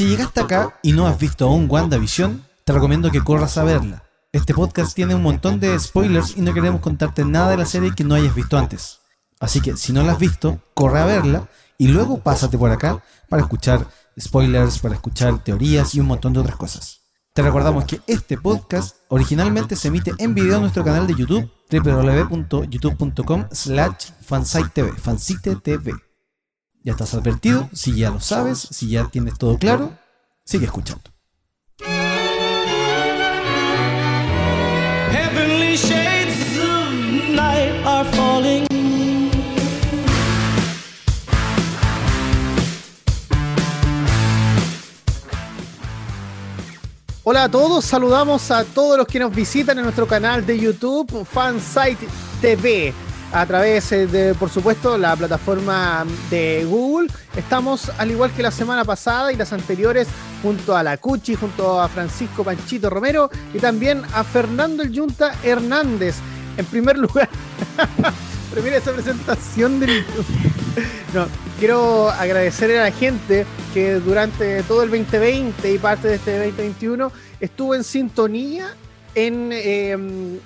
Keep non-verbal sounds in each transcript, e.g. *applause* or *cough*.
Si llegaste acá y no has visto aún WandaVision, te recomiendo que corras a verla. Este podcast tiene un montón de spoilers y no queremos contarte nada de la serie que no hayas visto antes. Así que si no la has visto, corre a verla y luego pásate por acá para escuchar spoilers, para escuchar teorías y un montón de otras cosas. Te recordamos que este podcast originalmente se emite en video en nuestro canal de YouTube www.youtube.com slash fansite TV. Ya estás advertido, si ya lo sabes, si ya tienes todo claro, sigue escuchando. Heavenly shades of night are falling. Hola a todos, saludamos a todos los que nos visitan en nuestro canal de YouTube Fansite TV a través eh, de, por supuesto, la plataforma de Google. Estamos, al igual que la semana pasada y las anteriores, junto a la Cuchi, junto a Francisco Panchito Romero y también a Fernando el Yunta Hernández. En primer *laughs* lugar, primera esa presentación del *laughs* no, quiero agradecer a la gente que durante todo el 2020 y parte de este 2021 estuvo en sintonía en, eh,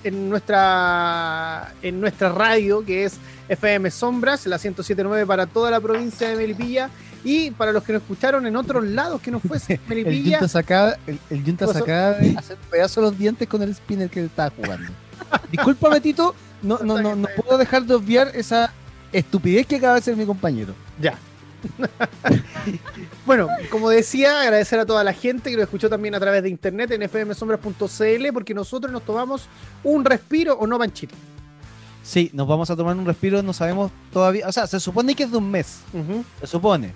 en, nuestra, en nuestra radio, que es FM Sombras, la 107.9 para toda la provincia de Melipilla. Y para los que nos escucharon en otros lados que no fuese *laughs* Melipilla. el Junta sacaba, el, el Junta sacaba *laughs* de hacer pedazos los dientes con el spinner que él estaba jugando. Disculpa, Tito, no, no, no, no puedo dejar de obviar esa estupidez que acaba de ser mi compañero. Ya. *laughs* bueno, como decía, agradecer a toda la gente que lo escuchó también a través de internet en fmsombras.cl porque nosotros nos tomamos un respiro o no, Panchito. Sí, nos vamos a tomar un respiro, no sabemos todavía, o sea, se supone que es de un mes, uh -huh. se supone.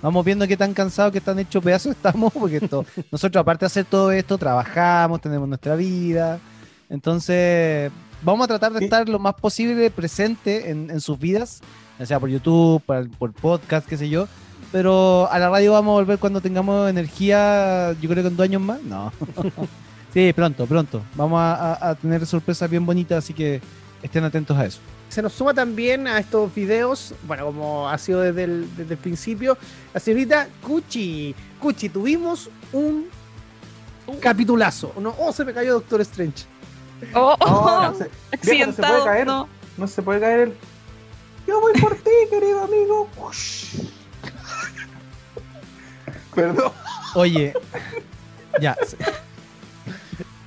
Vamos viendo qué tan cansados, qué tan hechos pedazos estamos, porque esto, *laughs* nosotros aparte de hacer todo esto, trabajamos, tenemos nuestra vida, entonces vamos a tratar de estar lo más posible presente en, en sus vidas, ya sea por YouTube, por, por, podcast, qué sé yo. Pero a la radio vamos a volver cuando tengamos energía, yo creo que en dos años más. No. *laughs* sí, pronto, pronto. Vamos a, a, tener sorpresas bien bonitas, así que estén atentos a eso. Se nos suma también a estos videos, bueno, como ha sido desde el, desde el principio, la señorita Cuchi. Cuchi, tuvimos un, un capitulazo. No, oh, se me cayó Doctor Strange. Oh, *laughs* oh, no, se, viejo, no se puede caer. No. no se puede caer el. Yo voy por ti, querido amigo. Perdón. Oye, ya.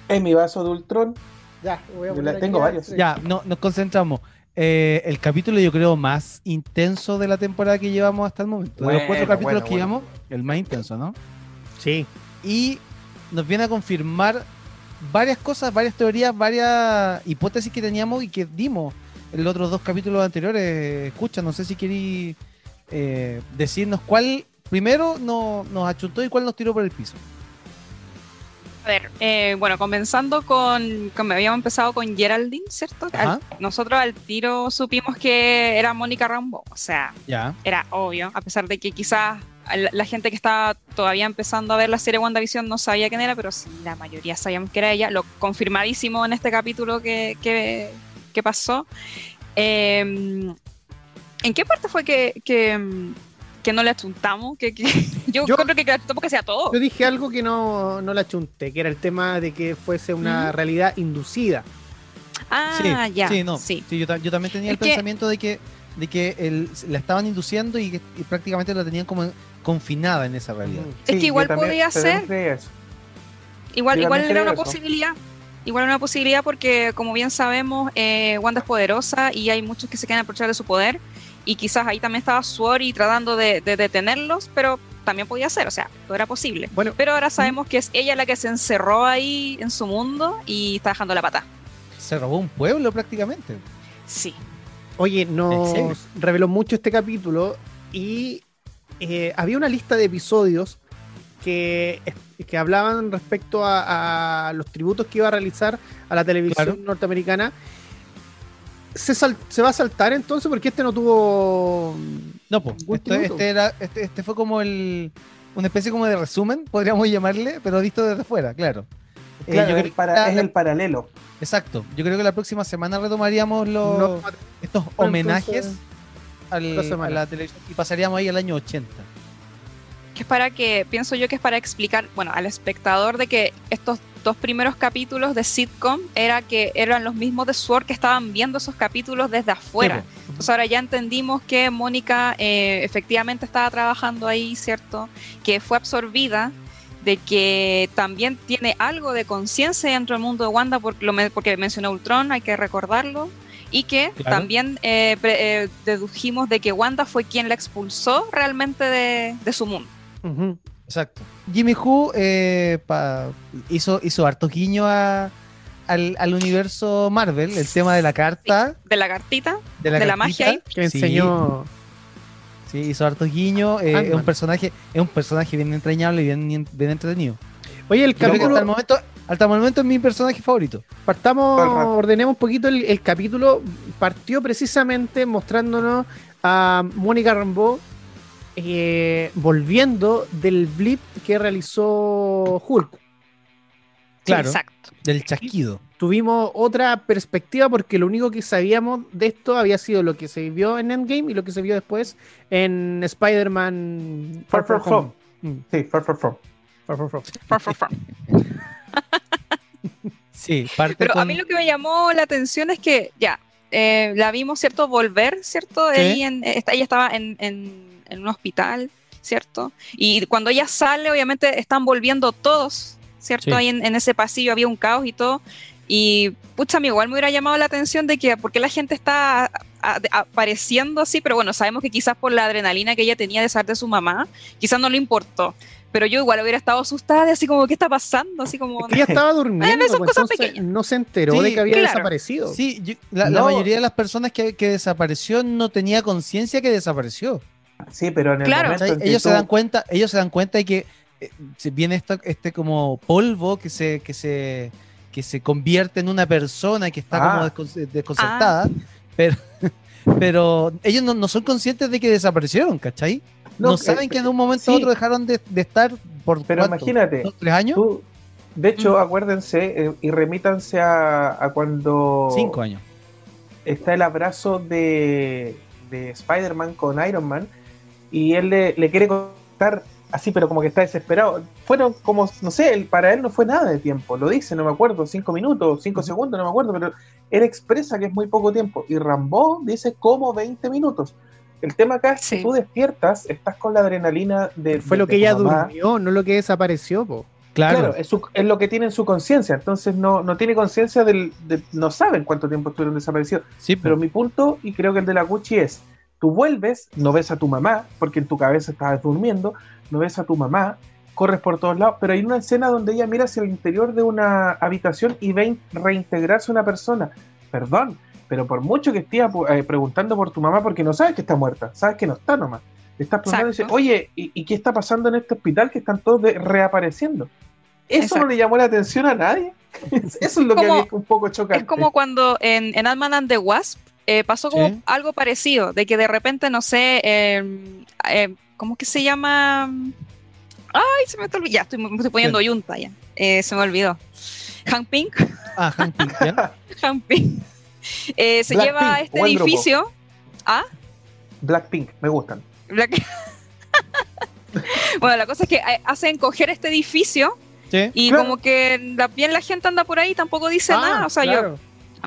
Es mi vaso de Ultron. Ya, voy a poner tengo varios. Ya, no, nos concentramos. Eh, el capítulo, yo creo, más intenso de la temporada que llevamos hasta el momento. Bueno, de los cuatro capítulos bueno, que bueno. llevamos, el más intenso, ¿no? Sí. Y nos viene a confirmar varias cosas, varias teorías, varias hipótesis que teníamos y que dimos en los otros dos capítulos anteriores. Escucha, no sé si queréis eh, decirnos cuál primero no, nos achuntó y cuál nos tiró por el piso. A ver, eh, bueno, comenzando con, con, habíamos empezado con Geraldine, ¿cierto? Al, nosotros al tiro supimos que era Mónica Rambo, o sea, ya. era obvio, a pesar de que quizás la, la, gente que estaba todavía empezando a ver la serie WandaVision no sabía quién era, pero sí, la mayoría sabíamos que era ella, lo confirmadísimo en este capítulo que, que, que pasó. Eh, ¿En qué parte fue que, que que no le achuntamos, que, que *laughs* yo, yo, creo que le achuntamos que sea todo. Yo dije algo que no, no le achunté, que era el tema de que fuese una mm. realidad inducida. Ah, sí, ya. Sí, no, sí. sí yo, yo, también tenía es el que... pensamiento de que, de que el, la estaban induciendo y, que, y prácticamente la tenían como confinada en esa realidad. Es que igual podría ser. Igual, igual era una eso. posibilidad. Igual una posibilidad porque, como bien sabemos, eh, Wanda es poderosa y hay muchos que se quieren aprovechar de su poder y quizás ahí también estaba Suori tratando de, de, detenerlos, pero también podía ser, o sea, todo era posible. Bueno, pero ahora sabemos que es ella la que se encerró ahí en su mundo y está dejando la pata. Se robó un pueblo prácticamente. Sí. Oye, nos reveló mucho este capítulo y eh, había una lista de episodios que, que hablaban respecto a, a, los tributos que iba a realizar a la televisión claro. norteamericana se, sal, se, va a saltar entonces porque este no tuvo. No, pues. Este, este, era, este, este, fue como el. Una especie como de resumen, podríamos llamarle, pero visto desde fuera, claro. claro eh, para, es el paralelo. Exacto. Yo creo que la próxima semana retomaríamos los, no, estos homenajes al, a la televisión y pasaríamos ahí al año 80. que es para que, pienso yo que es para explicar, bueno, al espectador de que estos dos primeros capítulos de sitcom era que eran los mismos de Sword que estaban viendo esos capítulos desde afuera. Entonces ahora ya entendimos que Mónica eh, efectivamente estaba trabajando ahí, ¿cierto? Que fue absorbida de que también tiene algo de conciencia dentro del mundo de Wanda porque, lo, porque mencionó Ultron, hay que recordarlo, y que también eh, eh, dedujimos de que Wanda fue quien la expulsó realmente de su mundo. Exacto. Jimmy Who eh, hizo, hizo harto guiño al, universo Marvel, el tema de la carta. de la cartita, de la, magia. Que enseñó. Sí, hizo harto guiño. Eh, es un personaje, es un personaje bien entrañable y bien, bien entretenido. Oye, el capítulo. Hasta el, momento, hasta el momento es mi personaje favorito. Partamos, ordenemos un poquito el, el capítulo. Partió precisamente mostrándonos a Mónica Rambeau eh, volviendo del blip que realizó Hulk. Claro, del chasquido. Tuvimos otra perspectiva porque lo único que sabíamos de esto había sido lo que se vio en Endgame y lo que se vio después en Spider-Man Far Far From. Mm. Sí, Far Far From. Far Far From. Far Far From. sí, Pero a mí lo que me llamó la atención es que ya, eh, la vimos, ¿cierto? Volver, ¿cierto? en, ella estaba en en un hospital, ¿cierto? Y cuando ella sale, obviamente están volviendo todos, ¿cierto? Ahí en, ese pasillo había un caos y todo. Y, pucha, a mí igual me hubiera llamado la atención de que, ¿por qué la gente está apareciendo así? Pero bueno, sabemos que quizás por la adrenalina que ella tenía de saber de su mamá, quizás no le importó. Pero yo igual hubiera estado asustada, así como, ¿qué está pasando? Así como. ella estaba durmiendo, pues, no se enteró de que había desaparecido. Sí, la, mayoría de las personas que, que desapareció no tenía conciencia que desapareció. Sí, pero en el momento ellos se dan cuenta, ellos se dan cuenta de que eh, viene esto, este como polvo que se, que se, que se convierte en una persona que está como ah. desconcertada, ah. pero, *laughs* pero ellos no, son conscientes de que desaparecieron, ¿cachai? No, saben que en un momento u otro dejaron de, estar por pero imagínate, tres años. de hecho, acuérdense eh, y remítanse a, a, cuando. Cinco años. Está el abrazo de, de Spider-Man con Iron Man y él le, quiere contar así, pero como que está desesperado. Fueron como, no sé, para él no fue nada de tiempo, lo dice, no me acuerdo, cinco minutos, cinco segundos, no me acuerdo, pero él expresa que es muy poco tiempo. Y Rambo dice como 20 minutos. El tema acá es que tú despiertas, estás con la adrenalina de. Fue lo que ella durmió, no lo que desapareció, po. Claro, es, lo que tiene en su conciencia, entonces no, no tiene conciencia del, de, no saben cuánto tiempo estuvieron desaparecidos. Sí, pero mi punto, y creo que el de la Gucci es, Tú vuelves, no ves a tu mamá, porque en tu cabeza estabas durmiendo, no ves a tu mamá, corres por todos lados, pero hay una escena donde ella mira hacia el interior de una habitación y ve reintegrarse una persona. Perdón, pero por mucho que estés eh, preguntando por tu mamá, porque no sabes que está muerta, sabes que no está nomás. estás preguntando y dices, oye, ¿y, qué está pasando en este hospital que están todos reapareciendo? ¿Eso no le llamó la atención a nadie? *laughs* Eso es lo que es un poco chocante. Es como cuando en, en Ant-Man and the Wasp eh, pasó como algo parecido, de que de repente, no sé, eh, eh, ¿cómo que se llama? Ay, se me está olvidando, ya estoy, me estoy poniendo yunta ya, se me olvidó. Hank Pink. Ah, Hank Pink, *laughs* Hank Pink. se lleva a este edificio. ¿Ah? Blackpink, me gustan. *laughs* bueno, la cosa es que hacen coger este edificio y como que la, bien la gente anda por ahí tampoco dice ah, nada. O sea, yo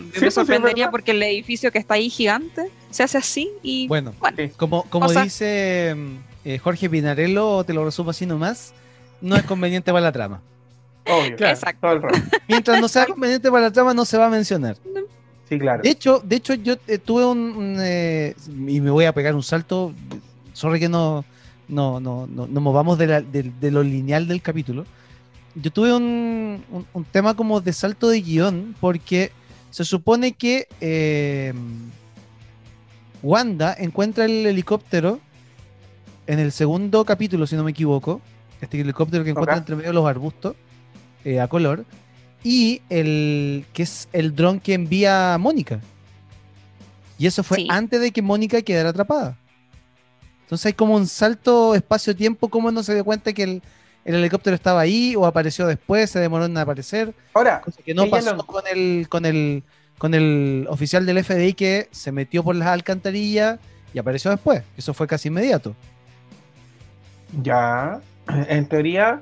me pues, sorprendería porque el edificio que está ahí gigante se hace así y bueno, como, como dice eh, Jorge Pinarello, te lo resumo así nomás, no es conveniente para la trama. Obvio, Exacto. Mientras no sea conveniente para la trama, no se va a mencionar. Sí, claro. De hecho, de hecho yo eh, tuve un, eh, y me voy a pegar un salto. Sorry que no, no, no, no, nos movamos de, de, lo lineal del capítulo. Yo tuve un, un, tema como de salto de guion porque se supone que eh, Wanda encuentra el helicóptero en el segundo capítulo, si no me equivoco. Este helicóptero que encuentra entre medio de los arbustos eh, a color. Y el que es el dron que envía a Mónica. Y eso fue antes de que Mónica quedara atrapada. Entonces hay como un salto espacio-tiempo, como no se dio cuenta que el, el helicóptero estaba ahí o apareció después, se demoró en aparecer. Ahora, cosa que no pasó con el con el con el oficial del FBI que se metió por las alcantarillas y apareció después. Eso fue casi inmediato. Ya. *clears throat* en teoría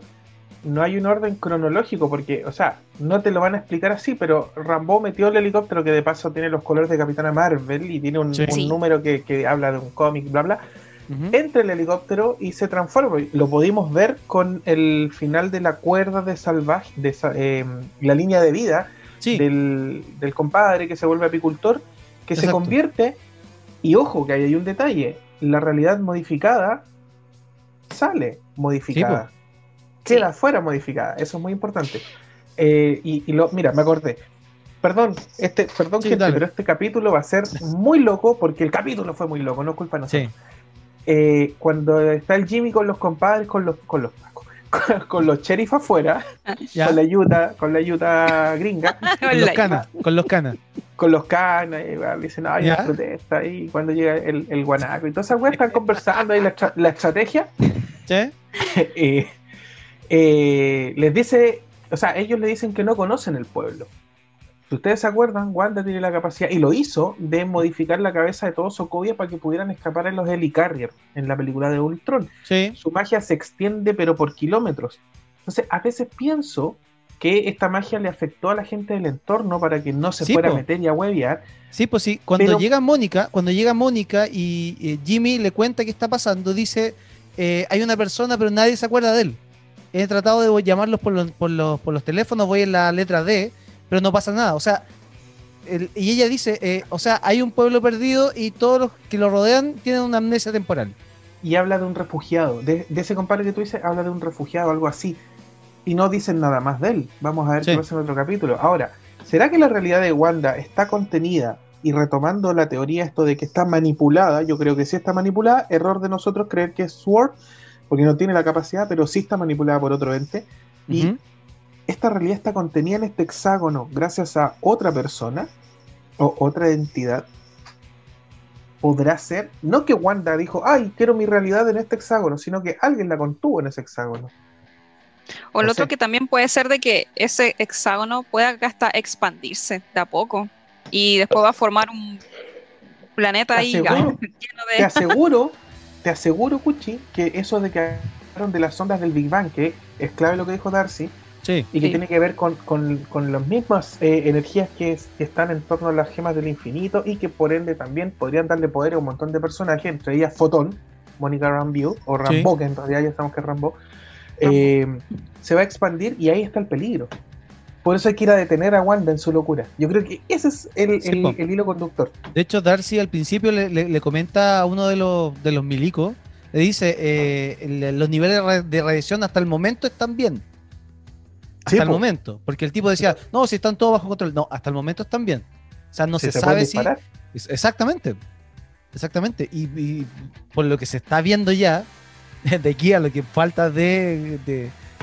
no hay un orden cronológico, porque, o sea, no te lo van a explicar así, pero Rambo metió el helicóptero que de paso tiene los colores de Capitana Marvel y tiene un, número que, habla de un cómic, bla, bla. Entra el helicóptero y se transforma. Lo pudimos ver con el final de la cuerda de salvaje, de eh, la línea de vida del, compadre que se vuelve apicultor, que se convierte, y ojo que hay un detalle, la realidad modificada sale modificada queda fuera modificada. Eso es muy importante. Eh, y, lo, mira, me acordé. Perdón, este, perdón, pero este capítulo va a ser muy loco porque el capítulo fue muy loco, no es culpa de nosotros. Eh, cuando está el Jimmy con los compadres, con los, con los con, los sheriff afuera, con la ayuda, con la ayuda gringa, *laughs* con los canas, con los canas. Con los canas, y dicen, ay, una protesta, y cuando llega el, el guanaco, y todas esas weas están conversando ahí la, la estrategia. ¿Sí? *laughs* eh, eh, les dice, o sea, ellos le dicen que no conocen el pueblo. Si ustedes se acuerdan, Wanda tiene la capacidad, y lo hizo, de modificar la cabeza de todos Sokovia para que pudieran escapar en los Helicarrier en la película de Ultron. Su magia se extiende, pero por kilómetros. Entonces, a veces pienso que esta magia le afectó a la gente del entorno para que no se fuera a meter y a huevear. Sí, pues sí, cuando llega Mónica, cuando llega Mónica y eh, Jimmy le cuenta qué está pasando, dice, eh, hay una persona, pero nadie se acuerda de él he tratado de llamarlos por los, por los, por los teléfonos, voy en la letra D, pero no pasa nada. O sea, y ella dice, eh, o sea, hay un pueblo perdido y todos los que lo rodean tienen una amnesia temporal. Y habla de un refugiado, de, ese compadre que tú dices, habla de un refugiado, algo así. Y no dicen nada más de él. Vamos a ver qué pasa en otro capítulo. Ahora, ¿será que la realidad de Wanda está contenida y retomando la teoría esto de que está manipulada? Yo creo que sí está manipulada. Error de nosotros creer que es Sword porque no tiene la capacidad, pero sí está manipulada por otro ente. Y esta realidad está contenida en este hexágono gracias a otra persona o otra entidad. Podrá ser, no que Wanda dijo, ay, quiero mi realidad en este hexágono, sino que alguien la contuvo en ese hexágono. O lo otro que también puede ser de que ese hexágono pueda hasta expandirse de a poco y después va a formar un planeta ahí *laughs* lleno de... Te aseguro te aseguro, Cuchi, que eso de que hablaron de las ondas del Big Bang, que es clave lo que dijo Darcy, y que tiene que ver con, las mismas eh, energías que, están en torno a las gemas del infinito y que por ende también podrían darle poder a un montón de personajes, entre ellas Fotón, Mónica Rambeau, o Rambo, que en realidad ya sabemos que es Rambo, eh, se va a expandir y ahí está el peligro. Por eso hay que ir a detener a Wanda en su locura. Yo creo que ese es el, hilo conductor. De hecho, Darcy al principio le, comenta a uno de los, de los milicos, le dice, eh, los niveles de radiación hasta el momento están bien. Hasta el momento. Porque el tipo decía, no, si están todos bajo control. No, hasta el momento están bien. O sea, no se, sabe si... Exactamente. Exactamente. Y, por lo que se está viendo ya, *laughs* de aquí a lo que falta de,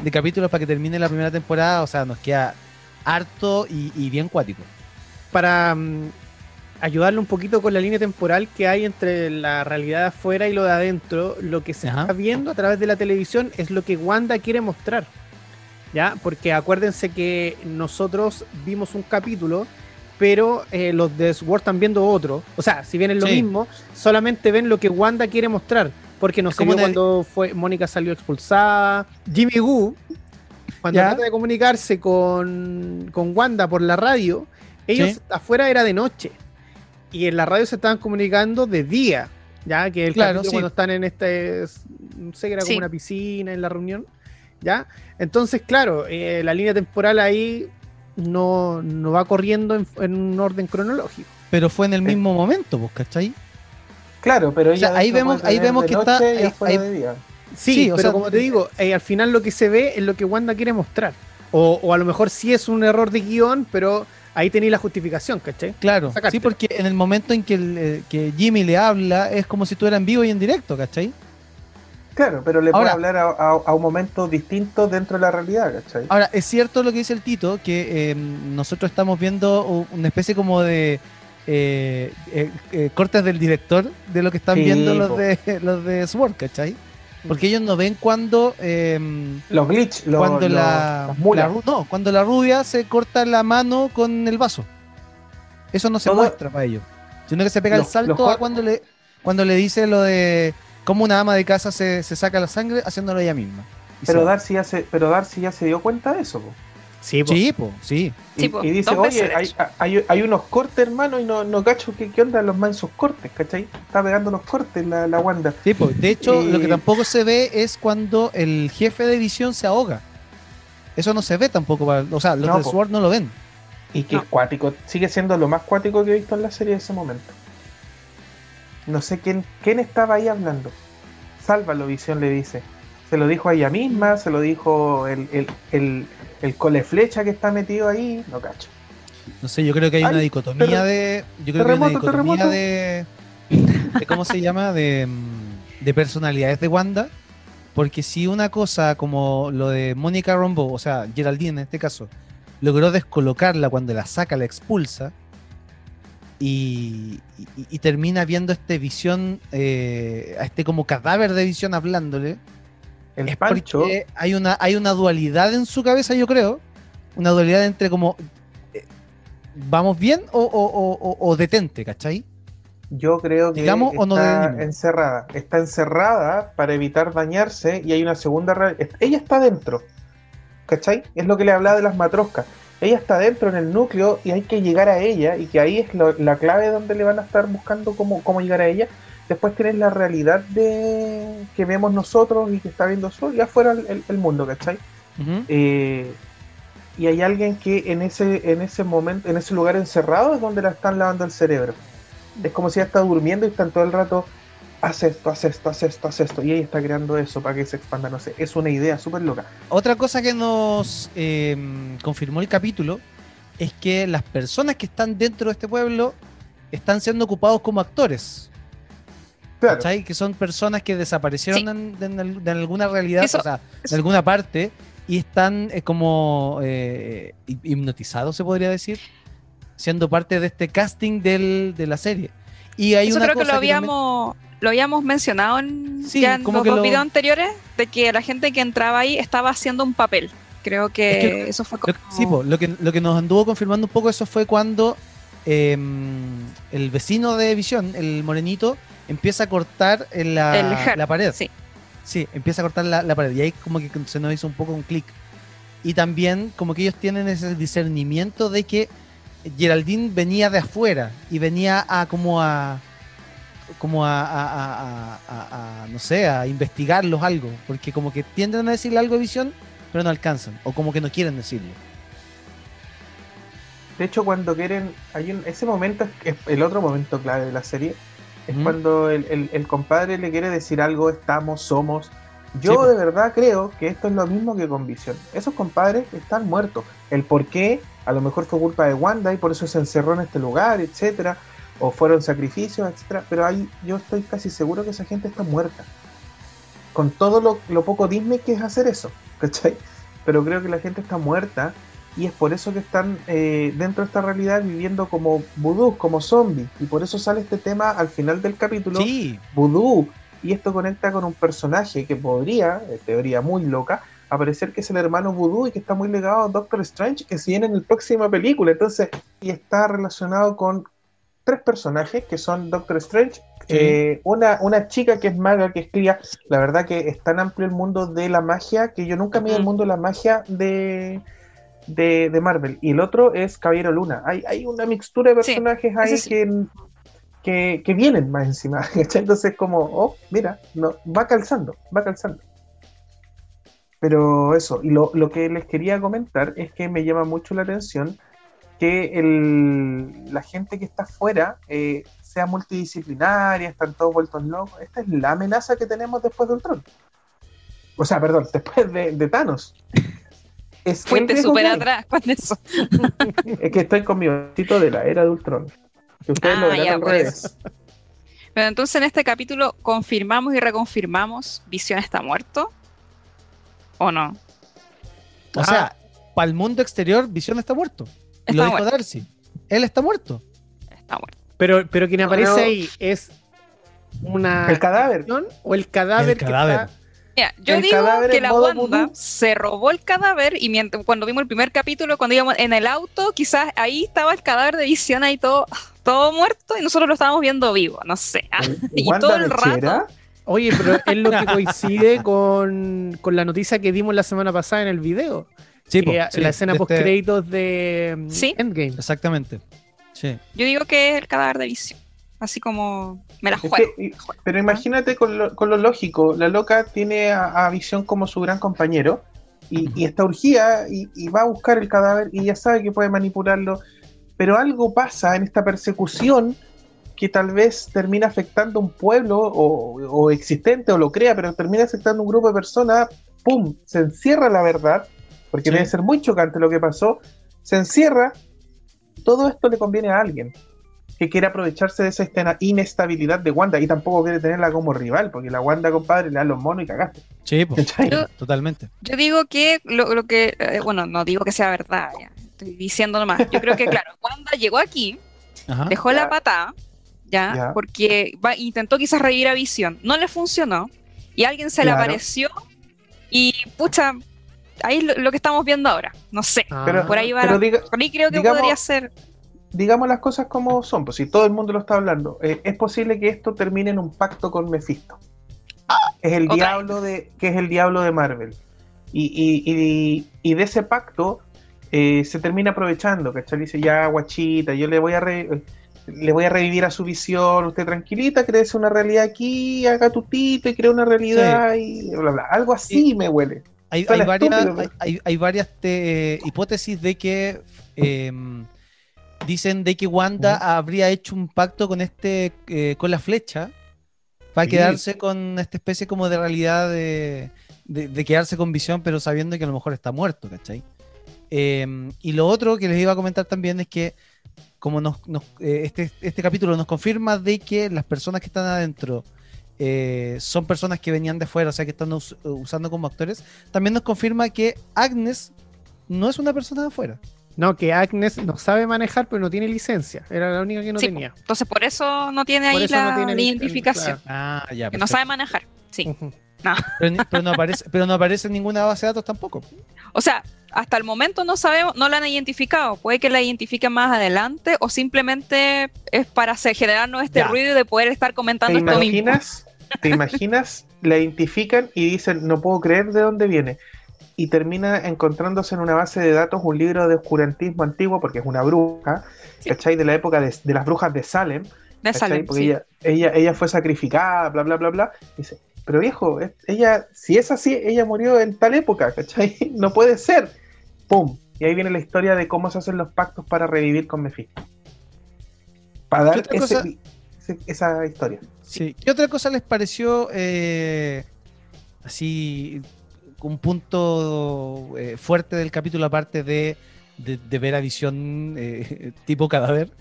de capítulos para que termine la primera temporada, o sea, nos queda harto y, bien cuático. Para mm, ayudarle un poquito con la línea temporal que hay entre la realidad de afuera y lo de adentro, lo que se está viendo a través de la televisión es lo que Wanda quiere mostrar. ¿Ya? Porque acuérdense que nosotros vimos un capítulo, pero eh, los de Sword están viendo otro. O sea, si bien es lo mismo, solamente ven lo que Wanda quiere mostrar. Porque no sé cuando fue Mónica salió expulsada. Jimmy Woo cuando trata de comunicarse con, Wanda por la radio, ellos afuera era de noche. Y en la radio se estaban comunicando de día. Ya, que el claro, cuando están en este, no sé, que era como una piscina en la reunión. ¿Ya? Entonces, claro, eh, la línea temporal ahí no, va corriendo en, un orden cronológico. Pero fue en el mismo momento, ¿vos cachai? Claro, pero ahí vemos, ahí vemos que está. Sí, pero como te digo, eh, al final lo que se ve es lo que Wanda quiere mostrar. O, a lo mejor sí es un error de guion, pero ahí tenéis la justificación, ¿cachai? Claro, sí, porque en el momento en eh, que, Jimmy le habla es como si estuviera en vivo y en directo, ¿cachai? Claro, pero le puede hablar a, un momento distinto dentro de la realidad, ¿cachai? Ahora, es cierto lo que dice el Tito, que em, nosotros estamos viendo una especie como de eh, cortes del director de lo que están viendo los de, *laughs* los de Sword, ¿cachai? Porque ellos no ven cuando. Em, los glitch, cuando la, No, cuando la rubia se corta la mano con el vaso. Eso no se muestra para ellos. Sino que se pega el salto a cuando le, cuando le dice lo de cómo una ama de casa se, saca la sangre haciéndolo ella misma. Pero Darcy, ya se, pero Darcy ya se dio cuenta de eso. Sí, sí, sí. Y, dice, oye, hay, unos cortes, hermano, y no, no cacho qué, qué onda los mansos cortes, ¿cachai? Está pegando los cortes la, la Wanda. Sí, de hecho, lo que tampoco se ve es cuando el jefe de visión se ahoga. Eso no se ve tampoco, o sea, los de Sword no lo ven. Y que cuático, sigue siendo lo más cuático que he visto en la serie de ese momento. No sé quién, quién estaba ahí hablando. Sálvalo, Visión le dice. Se lo dijo a ella misma, se lo dijo el, el, el, el cole flecha que está metido ahí, no cacho. No sé, yo creo que hay una dicotomía de. Yo creo que hay una dicotomía de, de. ¿Cómo se llama? De, de personalidades de Wanda. Porque si una cosa como lo de Mónica Rombo, o sea, Geraldine en este caso, logró descolocarla cuando la saca, la expulsa, y, termina viendo este visión, eh, a este como cadáver de visión hablándole. El Pancho. Hay una, hay una dualidad en su cabeza, yo creo. Una dualidad entre como. Eh, ¿Vamos bien o, detente, ¿cachai? Yo creo que está encerrada. Está encerrada para evitar dañarse y hay una segunda. Ella está dentro. ¿Cachai? Es lo que le hablaba de las matroscas. Ella está dentro en el núcleo y hay que llegar a ella y que ahí es la clave donde le van a estar buscando cómo, cómo llegar a ella. Después tienes la realidad de que vemos nosotros y que está viendo Sol y afuera el, mundo, ¿cachai? Eh, y hay alguien que en ese, en ese momento, en ese lugar encerrado es donde la están lavando el cerebro. Es como si ella está durmiendo y están todo el rato haz esto, haz esto, haz esto, haz esto. Y ella está creando eso para que se expanda, no sé. Es una idea súper loca. Otra cosa que nos em, confirmó el capítulo es que las personas que están dentro de este pueblo están siendo ocupados como actores. Claro. Que son personas que desaparecieron en, alguna realidad, o sea, en alguna parte, y están eh, como eh, hipnotizados, se podría decir, siendo parte de este casting del, de la serie. Y hay Eso una creo que lo habíamos, lo habíamos mencionado en, ya en los videos anteriores, de que la gente que entraba ahí estaba haciendo un papel. Creo que, eso fue como... Sí, lo, que, lo que nos anduvo confirmando un poco eso fue cuando em, el vecino de Visión, el morenito, empieza a cortar la, la pared. Sí. sí, empieza a cortar la, la, pared. Y ahí como que se nos hizo un poco un clic. Y también como que ellos tienen ese discernimiento de que Geraldine venía de afuera y venía a como a como a, no sé, a investigarlos algo, porque como que tienden a decirle algo de visión, pero no alcanzan, o como que no quieren decirlo. De hecho, cuando quieren, hay un, ese momento es el otro momento clave de la serie, es cuando el, compadre le quiere decir algo, estamos, somos. Yo de verdad creo que esto es lo mismo que con Visión. Esos compadres están muertos. El por qué, a lo mejor fue culpa de Wanda y por eso se encerró en este lugar, etcétera o fueron sacrificios, etcétera, pero ahí yo estoy casi seguro que esa gente está muerta. Con todo lo, poco Disney que es hacer eso, *laughs* ¿cachai? Pero creo que la gente está muerta y es por eso que están eh, dentro de esta realidad viviendo como vudú, como zombies. Y por eso sale este tema al final del capítulo, sí. vudú. Y esto conecta con un personaje que podría, en teoría muy loca, aparecer que es el hermano vudú y que está muy ligado a Doctor Strange, que se viene en la próxima película. Entonces, y está relacionado con, tres personajes que son Doctor Strange, eh, una, una chica que es maga, que es cría. La verdad que es tan amplio el mundo de la magia que yo nunca me he el mundo de la magia de, de, Marvel. Y el otro es Caballero Luna. Hay, hay una mixtura de personajes ahí que, que, vienen más encima. *laughs* Entonces, como, oh, mira, no, va calzando, va calzando. Pero eso, y lo, lo que les quería comentar es que me llama mucho la atención que el, la gente que está afuera eh, sea multidisciplinaria, están todos vueltos locos. Esta es la amenaza que tenemos después de Ultron. O sea, perdón, *laughs* después de, Thanos. Es Fuente súper atrás con eso. *laughs* es que estoy con mi osito de la era de Ultron. Que ustedes lo ah, verán pues. Pero entonces en este capítulo confirmamos y reconfirmamos Visión está muerto. ¿O no? O sea, para el mundo exterior, Visión está muerto lo dijo Darcy. Él está muerto. Está muerto. Pero, pero quien aparece ahí es una. ¿El cadáver? ¿O el cadáver? El cadáver. yo digo que la Wanda se robó el cadáver y mientras, cuando vimos el primer capítulo, cuando íbamos en el auto, quizás ahí estaba el cadáver de visión ahí todo, todo muerto y nosotros lo estábamos viendo vivo, no sé. *laughs* Y todo el rato. Oye, pero es lo que *laughs* coincide con, con, la noticia que dimos la semana pasada en el video. Sí, la escena post créditos de mm, ¿Sí? Endgame. Exactamente. Sí. Yo digo que es el cadáver de visión. Así como me la juego. pero imagínate con lo, con lo, lógico, la loca tiene a, Visión como su gran compañero y, está urgida y, va a buscar el cadáver y ya sabe que puede manipularlo, pero algo pasa en esta persecución que tal vez termina afectando un pueblo o, existente o lo crea, pero termina afectando un grupo de personas, ¡pum! Se encierra la verdad, porque debe ser muy chocante lo que pasó, se encierra, todo esto le conviene a alguien que quiere aprovecharse de esa inestabilidad de Wanda y tampoco quiere tenerla como rival, porque la Wanda, compadre, le da los monos y cagaste. Sí, pues, totalmente. Yo digo que lo, que, eh, bueno, no digo que sea verdad, estoy diciendo nomás. Yo creo que, claro, Wanda llegó aquí, dejó la patada, ya, porque intentó quizás reír a Visión, no le funcionó, y alguien se le apareció, y pucha, ahí es lo, que estamos viendo ahora, no sé, pero, por ahí va, por ahí creo que podría ser digamos las cosas como son, pues si todo el mundo lo está hablando, eh, es posible que esto termine en un pacto con Mephisto. Es el diablo de, que es el diablo de Marvel. Y, de ese pacto eh, se termina aprovechando, ¿cachai? Dice, ya, guachita, yo le voy a le voy a revivir a su visión, usted tranquilita, créese una realidad aquí, haga tu tito y crea una realidad y bla, bla, Algo así me huele. Hay, varias, hay, varias hipótesis de que em, dicen de que Wanda habría hecho un pacto con este eh, con la flecha para quedarse con esta especie como de realidad de, quedarse con visión, pero sabiendo que a lo mejor está muerto, ¿cachai? Em, y lo otro que les iba a comentar también es que como nos, eh, este, este capítulo nos confirma de que las personas que están adentro eh, son personas que venían de fuera, o sea, que están usando como actores, también nos confirma que Agnes no es una persona de afuera. No, que Agnes no sabe manejar, pero no tiene licencia. Era la única que no tenía. Entonces, por eso no tiene ahí la, identificación. Ah, ya. Que no sabe manejar. Sí. no. Pero, no aparece, pero no aparece en ninguna base de datos tampoco. O sea, hasta el momento no sabemos, no la han identificado. Puede que la identifiquen más adelante o simplemente es para generarnos este ruido de poder estar comentando ¿Te imaginas, ¿Te imaginas? La identifican y dicen, no puedo creer de dónde viene y termina encontrándose en una base de datos un libro de oscurantismo antiguo, porque es una bruja, ¿cachai? De la época de, las brujas de Salem. De Salem, porque ella, ella, ella fue sacrificada, bla, bla, bla, bla. dice, pero viejo, ella, si es así, ella murió en tal época, ¿cachai? *laughs* No puede ser. ¡Pum! Y ahí viene la historia de cómo se hacen los pactos para revivir con Mephisto. Para dar esa historia. Sí. ¿Qué otra cosa les pareció eh, así un punto eh, fuerte del capítulo, aparte de, ver a visión eh, *laughs* tipo cadáver.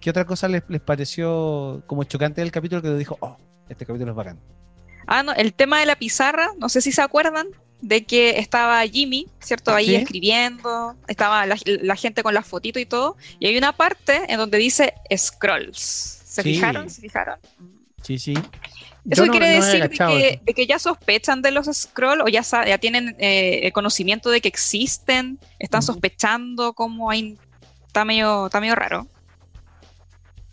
¿Qué otra cosa les, pareció como chocante del capítulo que dijo, oh, este capítulo es bacán? Ah, no, el tema de la pizarra, no sé si se acuerdan de que estaba Jimmy, ¿cierto? Ahí escribiendo, estaba la, gente con las fotitos y todo, y hay una parte en donde dice scrolls. ¿Se fijaron? ¿Se fijaron? Sí, sí. ¿Eso quiere decir de que, ya sospechan de los scrolls o ya, ya tienen eh, conocimiento de que existen? ¿Están sospechando cómo hay... Está medio, está medio raro.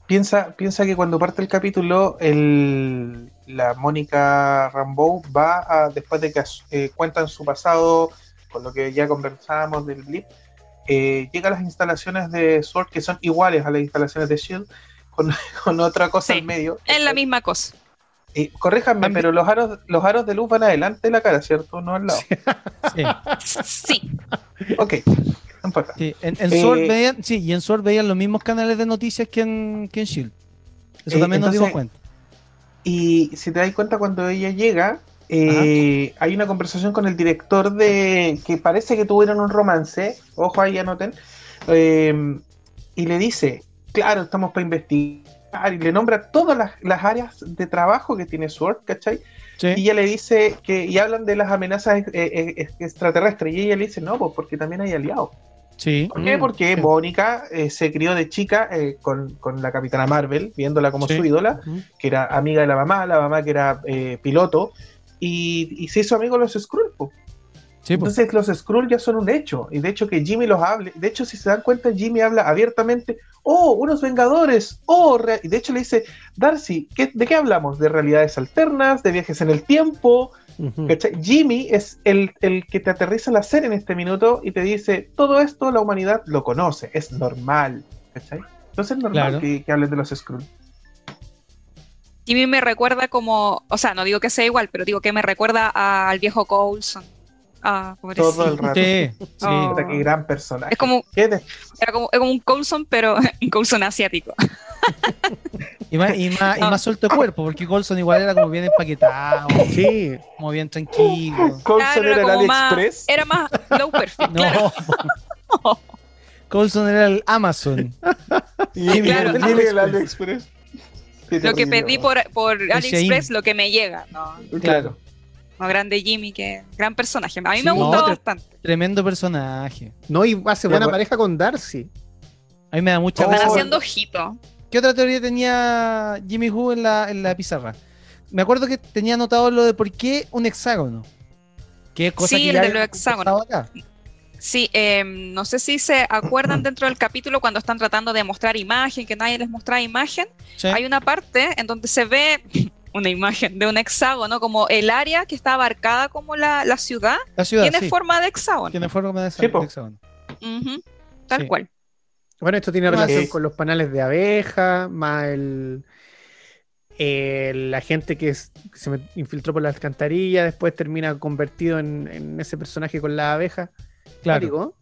Piensa, piensa que cuando parte el capítulo, el, la Mónica Rambeau va a, después de que eh, cuentan su pasado, con lo que ya conversábamos del blip, eh, llega a las instalaciones de Sword que son iguales a las instalaciones de Shield, *laughs* con, otra cosa en medio. Es la misma cosa. Y corríjanme, pero los aros, los aros de luz van adelante de la cara, ¿cierto? No al lado. Sí. sí. Ok. Sí, en, en Sword eh, veían, sí, y en Sword veían los mismos canales de noticias que en, que Shield. Eso eh, también nos dimos cuenta. Y si te das cuenta, cuando ella llega, eh, hay una conversación con el director de que parece que tuvieron un romance, ojo ahí anoten, y le dice, claro, estamos para investigar y le nombra todas las, áreas de trabajo que tiene Sword, ¿cachai? Y ella le dice que, y hablan de las amenazas eh, eh, extraterrestres, y ella le dice, no, pues porque también hay aliados. Sí. ¿Por qué? Mm, porque Mónica eh, se crió de chica con, la capitana Marvel, viéndola como su ídola, que era amiga de la mamá, la mamá que era piloto, y, se hizo amigo de los Entonces los Skrull ya son un hecho. Y de hecho que Jimmy los hable. De hecho, si se dan cuenta, Jimmy habla abiertamente. Oh, unos Vengadores. Oh, y de hecho le dice, Darcy, ¿de qué hablamos? ¿De realidades alternas? ¿De viajes en el tiempo? Jimmy es el, que te aterriza la serie en este minuto y te dice, todo esto la humanidad lo conoce, es normal. Entonces es normal que, que hables de los Skrull. Jimmy me recuerda como, o sea, no digo que sea igual, pero digo que me recuerda al viejo Coulson. Ah, Todo el rato. Sí, *laughs* oh. qué gran personaje. Es como, era como, es como un Coulson, pero *laughs* un Coulson asiático. y, más, y, más, y más suelto de cuerpo, porque Coulson igual era como bien empaquetado, *laughs* sí, como bien tranquilo. Coulson era, el AliExpress. era más low perfect. No. Coulson era el Amazon. y claro, el AliExpress. Lo que pedí por, por AliExpress, lo que me llega. No, claro. No, grande Jimmy, que gran personaje. A mí me gusta bastante. Tremendo personaje. No, y hace buena pareja con Darcy. A mí me da mucha Están haciendo ojito. ¿Qué otra teoría tenía Jimmy Who en la, en la pizarra? Me acuerdo que tenía anotado lo de por qué un hexágono. ¿Qué cosa sí, el de los hexágonos. Sí, em, no sé si se acuerdan dentro del capítulo cuando están tratando de mostrar imagen, que nadie les mostraba imagen. Hay una parte en donde se ve una imagen de un hexágono, como el área que está abarcada como la, ciudad, tiene forma de hexágono. Tiene forma de hexágono. Tal cual. Bueno, esto tiene relación con los panales de abeja, más el, la gente que, se infiltró por la alcantarilla, después termina convertido en, ese personaje con la abeja. Claro.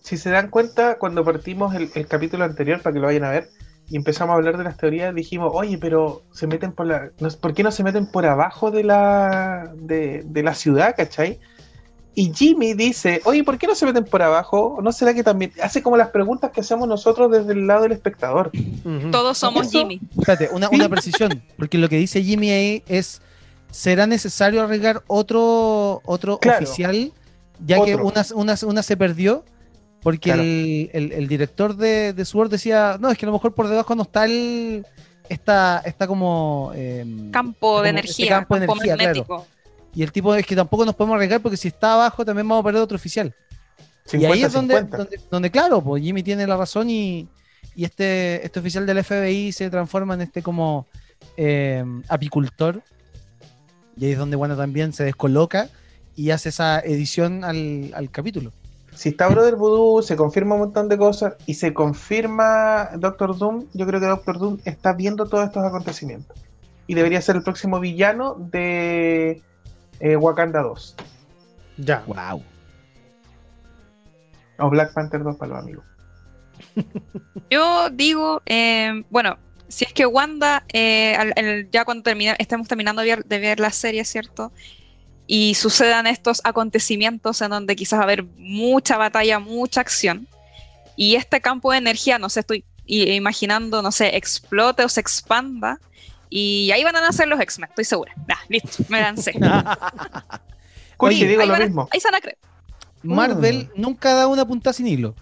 Si se dan cuenta, cuando partimos el, capítulo anterior, para que lo vayan a ver, y empezamos a hablar de las teorías, dijimos, oye, pero se meten por la. ¿Por qué no se meten por abajo de la, de, la ciudad, cachai? Y Jimmy dice, oye, ¿por qué no se meten por abajo? ¿No será que también hace como las preguntas que hacemos nosotros desde el lado del espectador? Todos somos Jimmy. Espérate, una, una precisión, porque lo que dice Jimmy ahí es, ¿será necesario arreglar otro, otro oficial ya que una, una, una, se perdió porque el, el, director de, de Sword decía, no, es que a lo mejor por debajo no está el... Está, está como... Em, campo de este energía, campo, magnético. Y el tipo es que tampoco nos podemos arriesgar porque si está abajo también vamos a perder otro oficial. y ahí es donde, donde, claro, pues Jimmy tiene la razón y, y, este, este oficial del FBI se transforma en este como em, apicultor. Y ahí es donde, bueno, también se descoloca y hace esa edición al, al capítulo. Si está Brother Voodoo, se confirma un montón de cosas y se confirma Doctor Doom, yo creo que Doctor Doom está viendo todos estos acontecimientos. Y debería ser el próximo villano de eh, Wakanda 2. Ya. Wow. O Black Panther 2 para los amigos. *laughs* Yo digo, eh, bueno, si es que Wanda, eh, ya cuando termina, estemos terminando de ver, de ver la serie, ¿cierto? Y sucedan estos acontecimientos en donde quizás va a haber mucha batalla, mucha acción. Y este campo de energía, no sé, estoy imaginando, no sé, explote o se expanda. Y ahí van a nacer los X-Men, estoy segura. listo, me lancé. *laughs* *laughs* Oye, digo lo mismo. ahí se van a creer. Marvel mm. nunca da una punta sin hilo.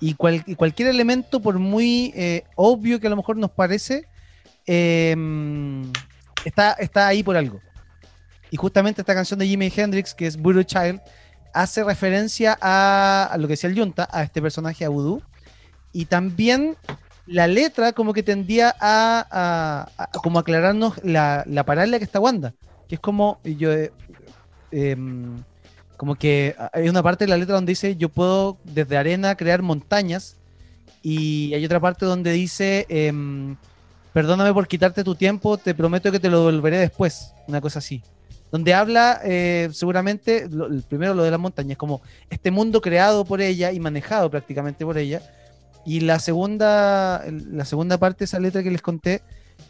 Y, cualquier elemento, por muy eh, obvio que a lo mejor nos parece, em, está, está ahí por algo. Y justamente esta canción de Jimi Hendrix, que es Voodoo Child, hace referencia a, lo que decía el Yunta, a este personaje, a Voodoo. Y también la letra como que tendía a, como aclararnos la, la paralela que está Wanda. Que es como yo... Eh, em, como que hay una parte de la letra donde dice yo puedo desde arena crear montañas y hay otra parte donde dice em, perdóname por quitarte tu tiempo, te prometo que te lo devolveré después, una cosa así donde habla eh, seguramente, primero lo de las montañas, como este mundo creado por ella y manejado prácticamente por ella. Y la segunda, la segunda parte de esa letra que les conté,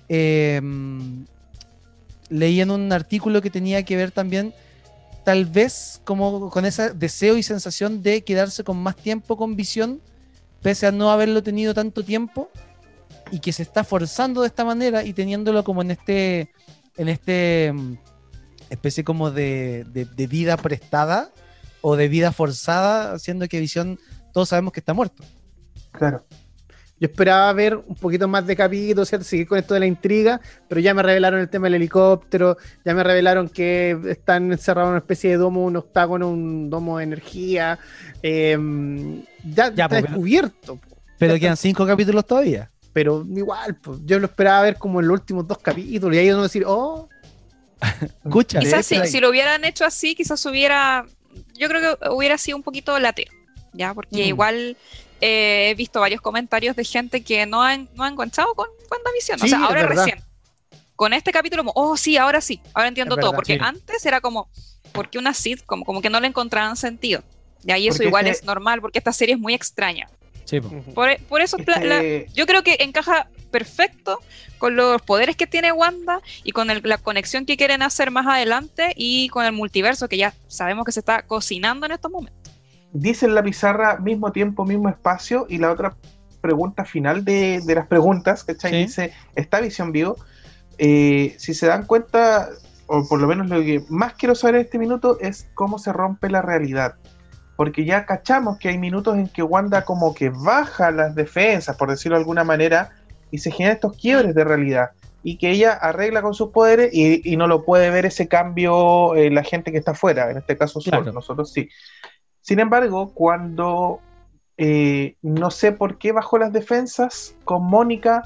em, leí en un artículo que tenía que ver también, tal vez como con ese deseo y sensación de quedarse con más tiempo con visión, pese a no haberlo tenido tanto tiempo, y que se está forzando de esta manera y teniéndolo como en este, en este especie como de, vida prestada o de vida forzada, haciendo que Visión todos sabemos que está muerto. Claro. Yo esperaba ver un poquito más de capítulos, ¿cierto? seguir con esto de la intriga, pero ya me revelaron el tema del helicóptero, ya me revelaron que están encerrados en una especie de domo, un octágono, un domo de energía. Em, ya, está pues, descubierto. Pero quedan cinco capítulos todavía. Pero igual, pues, yo lo esperaba ver como en los últimos dos capítulos y ahí uno decir, oh. *laughs* Escucha. Quizás si, lo hubieran hecho así, quizás hubiera. Yo creo que hubiera sido un poquito latero, ¿ya? Porque mm. igual eh, he visto varios comentarios de gente que no han, no han enganchado con WandaVision. o sea, ahora recién. Con este capítulo, oh, sí, ahora sí, ahora entiendo todo. Porque antes era como, porque una sitcom? Como que no le encontraban sentido. Y ahí eso igual es normal, porque esta serie es muy extraña por, eso yo creo que encaja perfecto con los poderes que tiene Wanda y con la conexión que quieren hacer más adelante y con el multiverso que ya sabemos que se está cocinando en estos momentos. Dice en la pizarra mismo tiempo, mismo espacio y la otra pregunta final de, las preguntas, ¿cachai? Dice, ¿está Visión Vivo? Eh, si se dan cuenta, o por lo menos lo que más quiero saber en este minuto es cómo se rompe la realidad porque ya cachamos que hay minutos en que Wanda como que baja las defensas, por decirlo de alguna manera, y se generan estos quiebres de realidad, y que ella arregla con sus poderes y, no lo puede ver ese cambio eh, la gente que está afuera, en este caso solo, nosotros sí. Sin embargo, cuando eh, no sé por qué bajó las defensas con Mónica,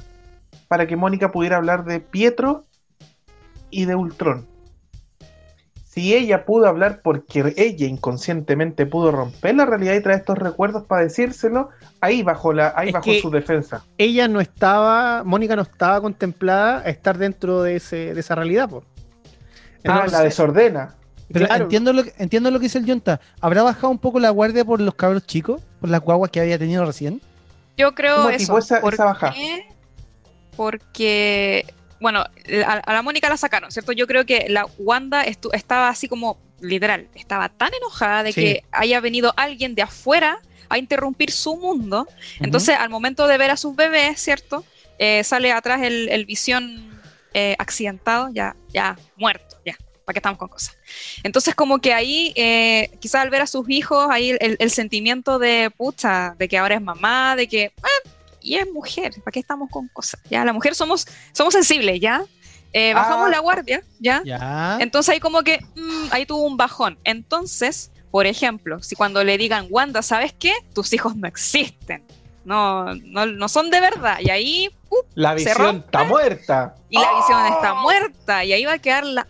para que Mónica pudiera hablar de Pietro y de Ultron si ella pudo hablar porque ella inconscientemente pudo romper la realidad y traer estos recuerdos para decírselo, ahí bajó la, ahí bajó su defensa. Ella no estaba, Mónica no estaba contemplada a estar dentro de, ese, de esa realidad, pues. ah, la desordena. Pero entiendo, lo, entiendo lo que dice el Yonta. ¿Habrá bajado un poco la guardia por los cabros chicos? ¿Por las guaguas que había tenido recién? Yo creo eso. Esa, esa Porque bueno, a, la Mónica la sacaron, ¿cierto? Yo creo que la Wanda estaba así como, literal, estaba tan enojada de que haya venido alguien de afuera a interrumpir su mundo. Entonces, al momento de ver a sus bebés, ¿cierto? Eh, sale atrás el, visión eh, accidentado, ya, ya, muerto, ya. ¿Para qué estamos con cosas? Entonces, como que ahí, eh, quizás al ver a sus hijos, ahí el, sentimiento de pucha, de que ahora es mamá, de que, y es mujer, ¿para qué estamos con cosas? Ya, la mujer somos, somos sensibles, ¿ya? Eh, bajamos ah. la guardia, ¿ya? Entonces ahí como que, mm, ahí tuvo un bajón. Entonces, por ejemplo, si cuando le digan, Wanda, ¿sabes qué? Tus hijos no existen. No, no, son de verdad. Y ahí... Uh, la visión está muerta. Y la visión está ¡Oh! muerta. Y ahí va a quedar la...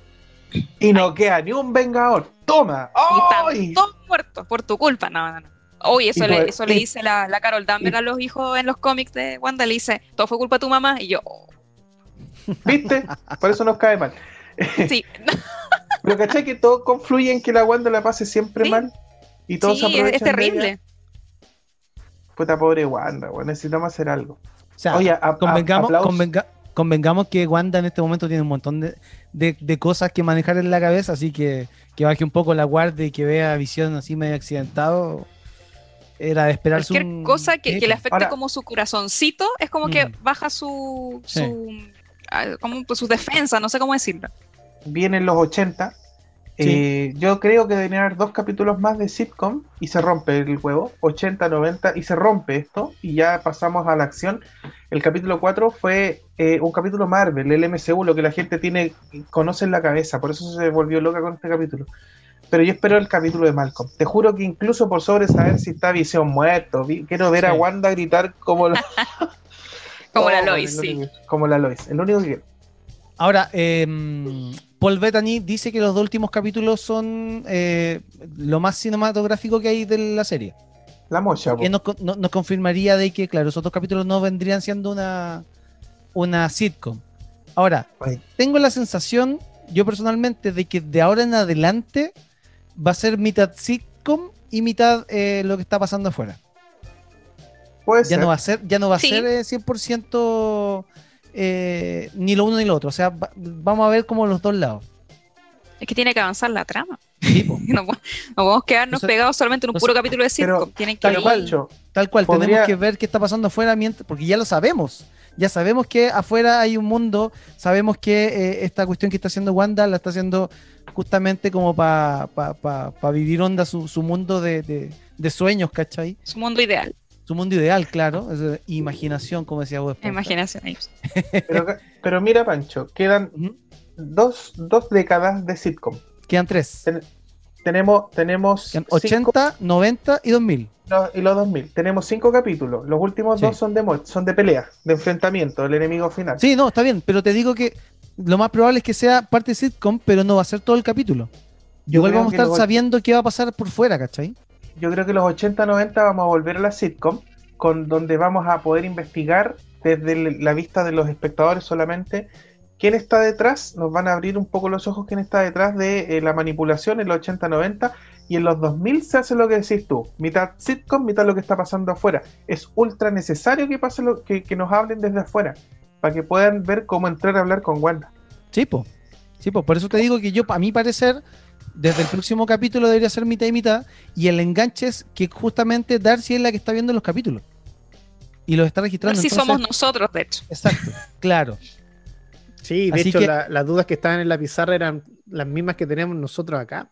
Y no queda ni un vengador. Toma. Y están todos muertos por tu culpa. No, no, no. Uy, eso, le, eso le dice la, la Carol Danvers a los hijos en los cómics de Wanda, le dice, todo fue culpa de tu mamá, y yo... Oh". ¿Viste? Por eso nos cae mal. Sí. *laughs* Pero ¿cachai que todo confluye en que la Wanda la pase siempre mal? Y todos sí, es terrible. Puta pobre Wanda, necesitamos hacer algo. O sea, Oye, convengamos, convengamos que Wanda en este momento tiene un montón de, de, cosas que manejar en la cabeza, así que que baje un poco la guardia y que vea visión así medio accidentado era de esperar Cualquier cosa que, le afecte como su corazoncito es como que mm. baja su, su, ah, como, pues, su defensa, no sé cómo decirlo. Vienen los 80. Eh, yo creo que deberían haber dos capítulos más de sitcom y se rompe el juego. 80, 90 y se rompe esto y ya pasamos a la acción. El capítulo 4 fue eh, un capítulo Marvel, el MCU, lo que la gente tiene conoce en la cabeza, por eso se volvió loca con este capítulo pero yo espero el capítulo de Malcolm. Te juro que incluso por sobre saber si está Visión muerto, quiero ver a Wanda gritar como la... *laughs* como la Lois, sí. como la Lois, el único que Ahora, em, Paul Bettany dice que los dos últimos capítulos son eh, lo más cinematográfico que hay de la serie. La mocha. Que nos, confirmaría de que, claro, esos dos capítulos no vendrían siendo una, una sitcom. Ahora, tengo la sensación, yo personalmente, de que de ahora en adelante va a ser mitad sitcom y mitad eh, lo que está pasando afuera. Puede ya no va a ser, ya no va a ser 100% eh, eh, ni lo uno ni lo otro. O sea, vamos a ver como los dos lados. Es que tiene que avanzar la trama. *laughs* no, podemos quedarnos pegados solamente en un puro capítulo de sitcom. Tienen que tal, cual, tal cual, tenemos que ver qué está pasando afuera mientras, porque ya lo sabemos. Ya sabemos que afuera hay un mundo, sabemos que esta cuestión que está haciendo Wanda la está haciendo justamente como para pa, pa, vivir onda su, mundo de, sueños, ¿cachai? Su mundo ideal. su mundo ideal, claro. imaginación, como decía vos. Imaginación. pero, pero mira, Pancho, quedan dos, décadas de sitcom. Quedan tres. tenemos tenemos 80, 90 y 2000. y los 2000. Tenemos cinco capítulos. Los últimos dos son de son de pelea, de enfrentamiento, del enemigo final. Sí, no, está bien, pero te digo que lo más probable es que sea parte de sitcom, pero no va a ser todo el capítulo. Igual vamos a estar sabiendo qué va a pasar por fuera, ¿cachai? Yo creo que los 80-90 vamos a volver a la sitcom, con donde vamos a poder investigar desde la vista de los espectadores solamente quién está detrás, nos van a abrir un poco los ojos quién está detrás de eh, la manipulación en los 80-90 y en los 2000 se hace lo que decís tú, mitad sitcom, mitad lo que está pasando afuera. Es ultra necesario que pase lo que, que nos hablen desde afuera para que puedan ver cómo entrar a hablar con Wanda. Sí, po. Sí, por eso te digo que yo, a mi parecer, desde el próximo capítulo debería ser mitad y mitad, y el enganche es que justamente Darcy es la que está viendo los capítulos. Y los está registrando. Si somos nosotros, de hecho. Exacto, claro. Sí, de hecho, las dudas que estaban en la pizarra eran las mismas que tenemos nosotros acá.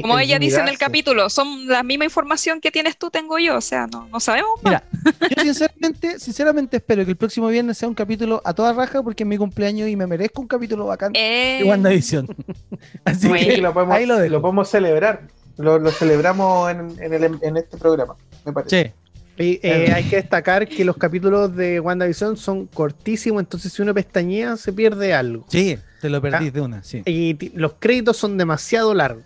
Como ella dice en el capítulo, son la misma información que tienes tú, tengo yo, o sea, no, no sabemos. Mira, yo sinceramente, sinceramente espero que el próximo viernes sea un capítulo a toda raja porque es mi cumpleaños y me merezco un capítulo bacán de eh. WandaVision. *laughs* Así que lo podemos, ahí lo, lo, podemos celebrar, lo, celebramos en, en, este programa, me parece. Sí. Y, eh, hay que destacar que los capítulos de WandaVision son cortísimos, entonces si uno pestañea se pierde algo. Sí, te lo perdís de una, sí. Y los créditos son demasiado largos.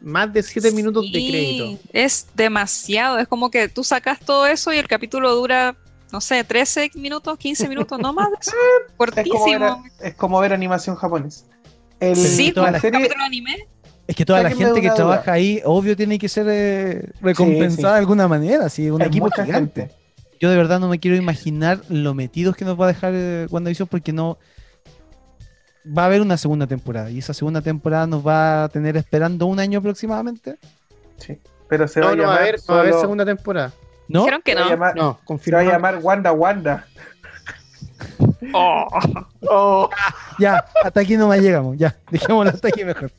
Más de 7 minutos de crédito. Es demasiado. Es como que tú sacas todo eso y el capítulo dura, no sé, 13 minutos, 15 minutos, no más. *laughs* Cortísimo. Es como, ver, animación japonés. sí, toda la serie, anime es que toda la gente que trabaja ahí, obvio, tiene que ser eh, recompensada de alguna manera, sí, un equipo gigante. Yo de verdad no me quiero imaginar lo metidos que nos va a dejar eh, WandaVision porque no va a haber una segunda temporada y esa segunda temporada nos va a tener esperando un año aproximadamente. Sí, pero se va a llamar a haber, va a haber segunda temporada. ¿No? Dijeron que no. no, se va a llamar Wanda Wanda. *laughs* Oh. oh. Ya, hasta aquí nomás llegamos. Ya, *laughs* dejémoslo hasta aquí mejor.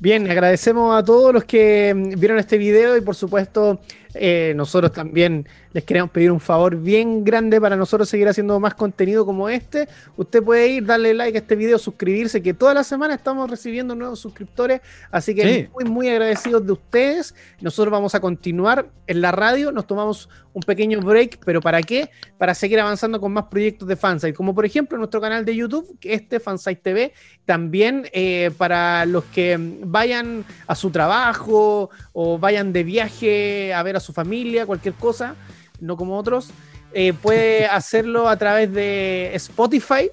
Bien, agradecemos a todos los que mm, vieron este video y por supuesto eh, nosotros también les queremos pedir un favor bien grande para nosotros seguir haciendo más contenido como este. Usted puede ir, darle like a este video, suscribirse, que toda la semana estamos recibiendo nuevos suscriptores, así que muy, muy agradecidos de ustedes. Nosotros vamos a continuar en la radio, nos tomamos un pequeño break, pero ¿para qué? Para seguir avanzando con más proyectos de Fansite, como por ejemplo nuestro canal de YouTube, este Fansite TV, también eh, para los que vayan a su trabajo o vayan de viaje a ver a su familia, cualquier cosa, no como otros, eh, puede *laughs* hacerlo a través de Spotify.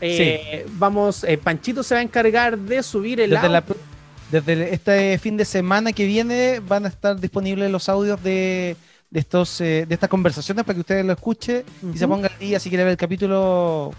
Eh, vamos, Panchito se va a encargar de subir el desde, desde este fin de semana que viene van a estar disponibles los audios de de estos eh, de estas conversaciones para que ustedes lo escuchen y se pongan al día si quiere ver el capítulo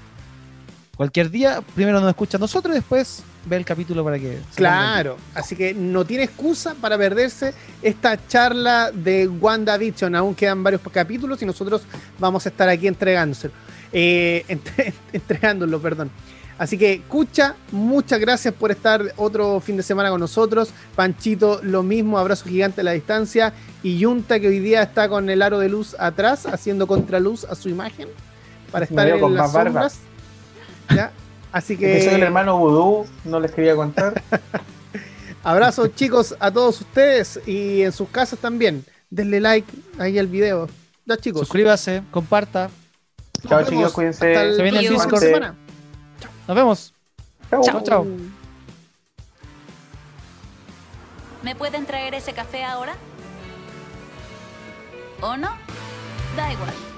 cualquier día. Primero nos escucha a nosotros y después ve el capítulo para que... Claro, así que no tiene excusa para perderse esta charla de WandaVision. Aún quedan varios capítulos y nosotros vamos a estar aquí entregándoselo. Eh, *laughs* entregándolo, perdón. Así que, Cucha, muchas gracias por estar otro fin de semana con nosotros. Panchito, lo mismo, abrazo gigante a la distancia. Y Yunta, que hoy día está con el aro de luz atrás, haciendo contraluz a su imagen, para estar en las sombras. ¿Ya? Así que... soy el hermano Vudú, no les quería contar. *laughs* Abrazos chicos a todos ustedes y en sus casas también. Denle like ahí al video. Ya chicos. Suscríbase, comparta. Chao chicos, cuídense. Se viene el Discord. Nos vemos. Chao, chao. ¿Me pueden traer ese café ahora? ¿O no? Da igual.